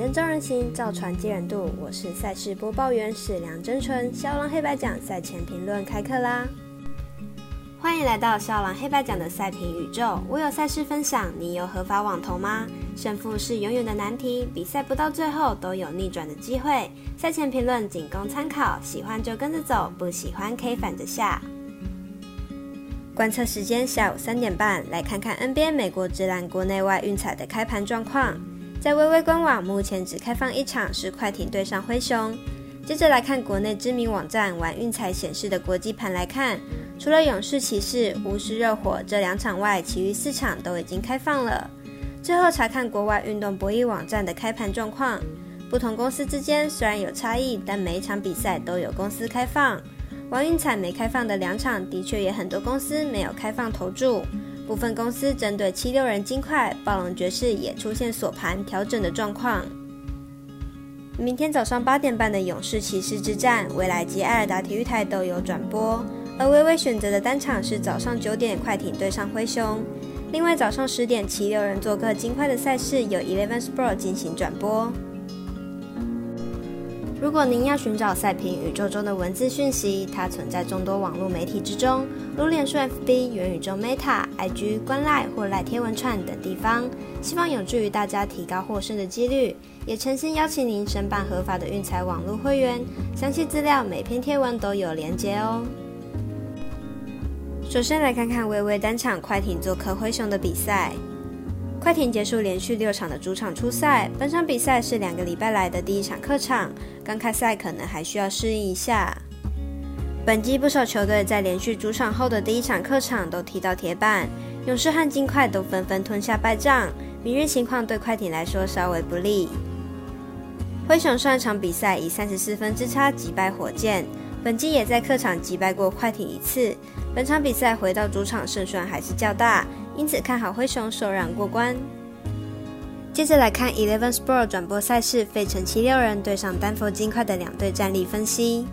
灯照人行，造船接人度。我是赛事播报员史梁真纯。肖郎黑白奖赛前评论开课啦！欢迎来到肖郎黑白奖的赛评宇宙。我有赛事分享，你有合法网投吗？胜负是永远的难题，比赛不到最后都有逆转的机会。赛前评论仅供参考，喜欢就跟着走，不喜欢可以反着下。观测时间下午三点半，来看看 NBA 美国直篮国内外运彩的开盘状况。在微微官网，目前只开放一场，是快艇对上灰熊。接着来看国内知名网站玩运彩显示的国际盘来看，除了勇士骑士、巫师热火这两场外，其余四场都已经开放了。最后查看国外运动博弈网站的开盘状况，不同公司之间虽然有差异，但每一场比赛都有公司开放。玩运彩没开放的两场，的确也很多公司没有开放投注。部分公司针对七六人金块、暴龙爵士也出现锁盘调整的状况。明天早上八点半的勇士骑士之战，未来及艾尔达体育台都有转播。而微微选择的单场是早上九点快艇对上灰熊。另外早上十点七六人做客金块的赛事，由 Eleven Sport 进行转播。如果您要寻找赛评宇宙中的文字讯息，它存在众多网络媒体之中，如脸书 FB、元宇宙 Meta、IG、观赖或赖贴文串等地方，希望有助于大家提高获胜的几率。也诚心邀请您申办合法的运财网络会员，详细资料每篇贴文都有连接哦。首先来看看微微单场快艇做客灰熊的比赛。快艇结束连续六场的主场出赛，本场比赛是两个礼拜来的第一场客场，刚开赛可能还需要适应一下。本季不少球队在连续主场后的第一场客场都踢到铁板，勇士和金块都纷纷吞下败仗，明日情况对快艇来说稍微不利。灰熊上一场比赛以三十四分之差击败火箭，本季也在客场击败过快艇一次，本场比赛回到主场胜算还是较大。因此看好灰熊首让过关。接着来看 Eleven Sport 转播赛事，费城七六人对上丹佛金块的两队战力分析。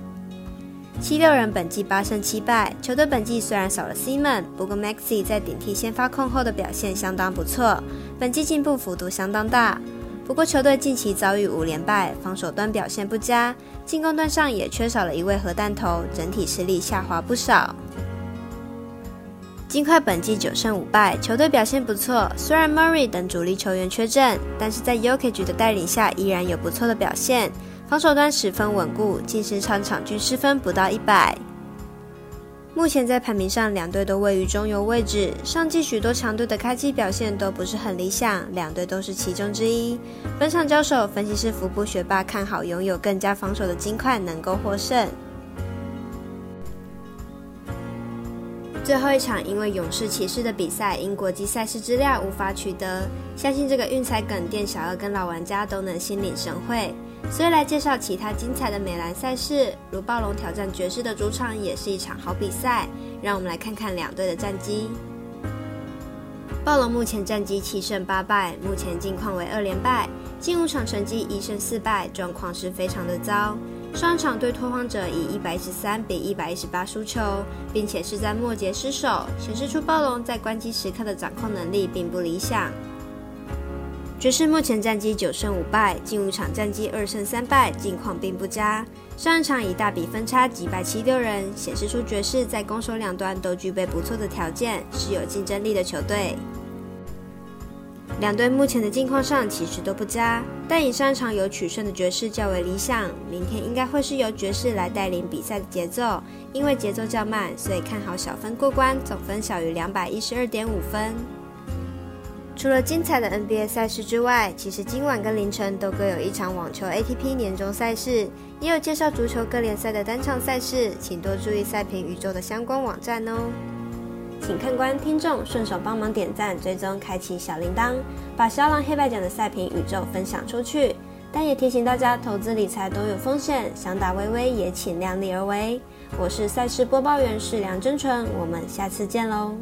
七六人本季八胜七败，球队本季虽然少了 Simon，不过 Maxi 在顶替先发控后的表现相当不错，本季进步幅度相当大。不过球队近期遭遇五连败，防守端表现不佳，进攻端上也缺少了一位核弹头，整体实力下滑不少。金块本季九胜五败，球队表现不错。虽然 Murray 等主力球员缺阵，但是在 Yokich 的带领下，依然有不错的表现。防守端十分稳固，近十场场均失分不到一百。目前在排名上，两队都位于中游位置。上季许多强队的开机表现都不是很理想，两队都是其中之一。本场交手，分析师福布学霸看好拥有更加防守的金块能够获胜。最后一场，因为勇士骑士的比赛因国际赛事资料无法取得，相信这个运彩梗店小二跟老玩家都能心领神会。所以来介绍其他精彩的美兰赛事，如暴龙挑战爵士的主场也是一场好比赛。让我们来看看两队的战绩。暴龙目前战绩七胜八败，目前近况为二连败，进五场成绩一胜四败，状况是非常的糟。上一场对拓荒者以一百一十三比一百一十八输球，并且是在末节失手，显示出暴龙在关机时刻的掌控能力并不理想。爵士目前战绩九胜五败，近五场战绩二胜三败，近况并不佳。上一场以大比分差击败七六人，显示出爵士在攻守两端都具备不错的条件，是有竞争力的球队。两队目前的境况上其实都不佳，但以上场有取胜的爵士较为理想。明天应该会是由爵士来带领比赛的节奏，因为节奏较慢，所以看好小分过关，总分小于两百一十二点五分。除了精彩的 NBA 赛事之外，其实今晚跟凌晨都各有一场网球 ATP 年终赛事，也有介绍足球各联赛的单场赛事，请多注意赛评宇宙的相关网站哦。请看官、听众顺手帮忙点赞、追踪、开启小铃铛，把肖郎黑白奖的赛评宇宙分享出去。但也提醒大家，投资理财都有风险，想打微微也请量力而为。我是赛事播报员是梁真纯，我们下次见喽。